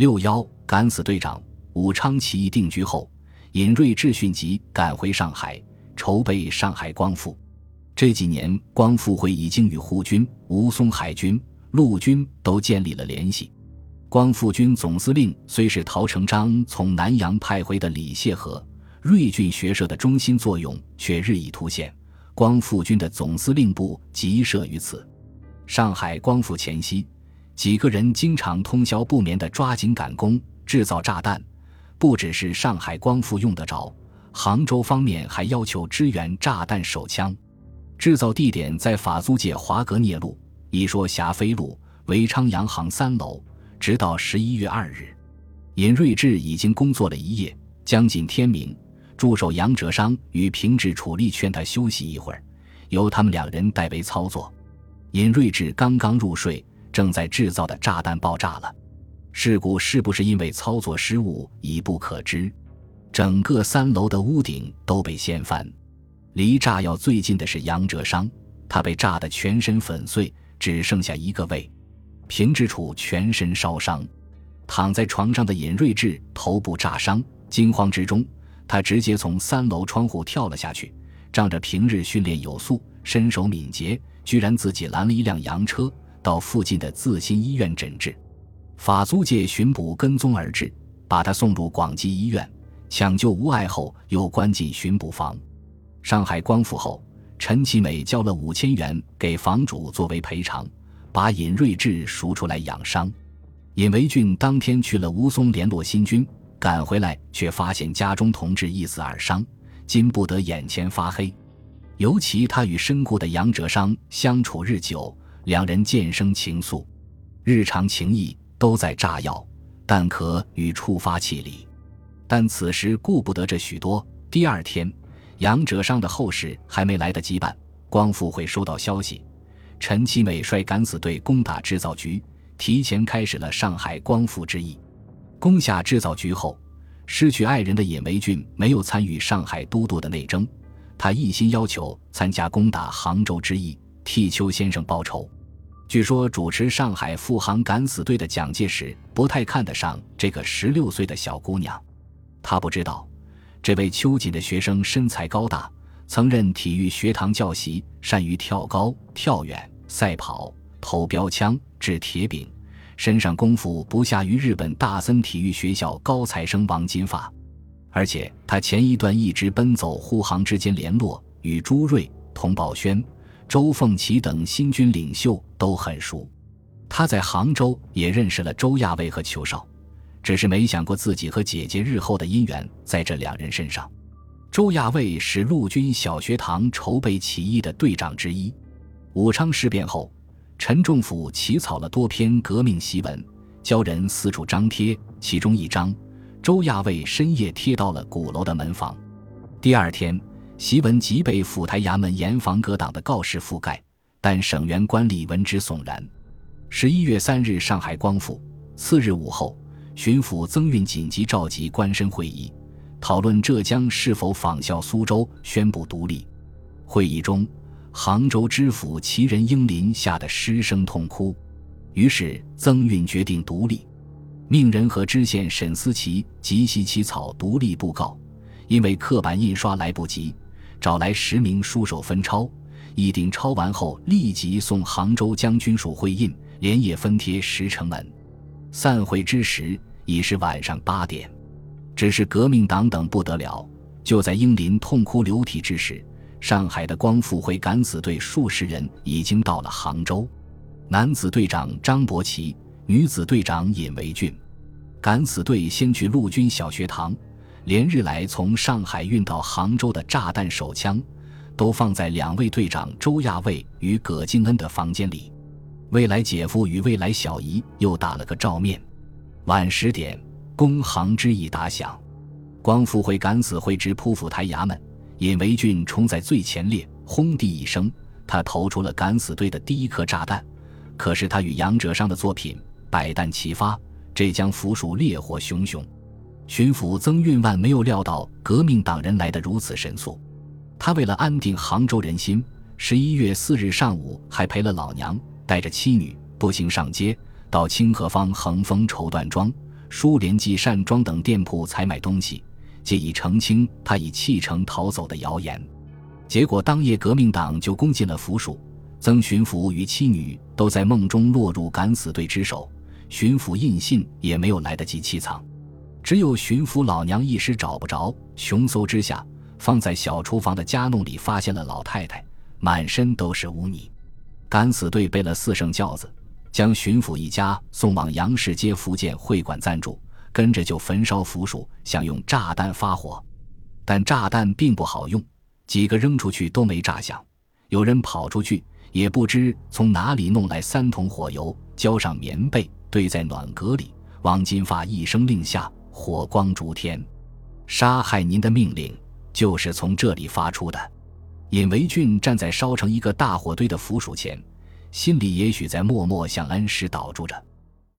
六幺，敢死队长武昌起义定居后，尹锐智迅即赶回上海，筹备上海光复。这几年，光复会已经与沪军、吴淞海军、陆军都建立了联系。光复军总司令虽是陶成章从南洋派回的李谢和，瑞俊学社的中心作用却日益凸显。光复军的总司令部即设于此。上海光复前夕，几个人经常通宵不眠地抓紧赶工制造炸弹，不只是上海光复用得着，杭州方面还要求支援炸弹手枪。制造地点在法租界华格涅路，一说霞飞路维昌洋行三楼。直到十一月二日，尹瑞智已经工作了一夜，将近天明，助手杨哲商与平治楚立劝他休息一会儿，由他们两人代为操作。尹瑞智刚刚入睡，正在制造的炸弹爆炸了。事故是不是因为操作失误已不可知，整个三楼的屋顶都被掀翻。离炸药最近的是杨哲商，他被炸得全身粉碎，只剩下一个胃。平之处全身烧伤，躺在床上的尹瑞智头部炸伤，惊慌之中，他直接从三楼窗户跳了下去。仗着平日训练有素，身手敏捷，居然自己拦了一辆洋车，到附近的自新医院诊治。法租界巡捕跟踪而至，把他送入广济医院，抢救无碍后，又关进巡捕房。上海光复后，陈其美交了五千元给房主作为赔偿，把尹瑞智赎出来养伤。尹维俊当天去了吴淞联络新军，赶回来却发现家中同志一死二伤，禁不得眼前发黑。尤其他与身故的杨哲商相处日久，两人渐生情愫，日常情谊都在炸药、弹壳与触发器里。但此时顾不得这许多。第二天。杨哲商的后事还没来得及办，光复会收到消息，陈其美率敢死队攻打制造局，提前开始了上海光复之役。攻下制造局后，失去爱人的尹维俊没有参与上海都督的内争，他一心要求参加攻打杭州之役，替邱先生报仇。据说主持上海赴杭敢死队的蒋介石不太看得上这个十六岁的小姑娘，他不知道。这位秋瑾的学生身材高大，曾任体育学堂教习，善于跳高、跳远、赛跑、投标枪、掷铁饼，身上功夫不下于日本大森体育学校高材生王金发。而且他前一段一直奔走沪杭之间联络，与朱瑞、童宝轩、周凤岐等新军领袖都很熟。他在杭州也认识了周亚卫和裘少。只是没想过自己和姐姐日后的姻缘在这两人身上。周亚卫是陆军小学堂筹备起义的队长之一。武昌事变后，陈仲甫起草了多篇革命檄文，教人四处张贴。其中一张，周亚卫深夜贴到了鼓楼的门房。第二天，檄文即被府台衙门严防革党的告示覆盖，但省员官吏闻之悚然。十一月三日，上海光复。次日午后。巡抚曾运紧急召集官绅会议，讨论浙江是否仿效苏州宣布独立。会议中，杭州知府齐仁英林吓得失声痛哭。于是曾运决定独立，命人和知县沈思齐即席起草独立布告。因为刻板印刷来不及，找来十名书手分抄，一顶抄完后立即送杭州将军署会印，连夜分贴十城门。散会之时。已是晚上八点，只是革命党等不得了。就在英林痛哭流涕之时，上海的光复会敢死队数十人已经到了杭州。男子队长张伯奇，女子队长尹维俊。敢死队先去陆军小学堂，连日来从上海运到杭州的炸弹手枪，都放在两位队长周亚卫与葛敬恩的房间里。未来姐夫与未来小姨又打了个照面。晚十点，公行之役打响，光复会敢死会之扑府台衙门，尹维俊冲在最前列，轰地一声，他投出了敢死队的第一颗炸弹。可是他与杨哲商的作品百弹齐发，这将府署烈火熊熊。巡抚曾运万没有料到革命党人来得如此神速，他为了安定杭州人心，十一月四日上午还陪了老娘，带着妻女步行上街。到清河坊恒丰绸缎庄，书联记善庄等店铺采买东西，借以澄清他已弃城逃走的谣言。结果当夜革命党就攻进了府署，曾巡抚与妻女都在梦中落入敢死队之手，巡抚印信也没有来得及弃藏，只有巡抚老娘一时找不着，穷搜之下，放在小厨房的家弄里发现了老太太，满身都是污泥。敢死队备了四乘轿子。将巡抚一家送往杨氏街福建会馆暂住，跟着就焚烧府署，想用炸弹发火，但炸弹并不好用，几个扔出去都没炸响。有人跑出去，也不知从哪里弄来三桶火油，浇上棉被，堆在暖阁里。王金发一声令下，火光烛天，杀害您的命令就是从这里发出的。尹维俊站在烧成一个大火堆的府署前。心里也许在默默向恩师祷祝着。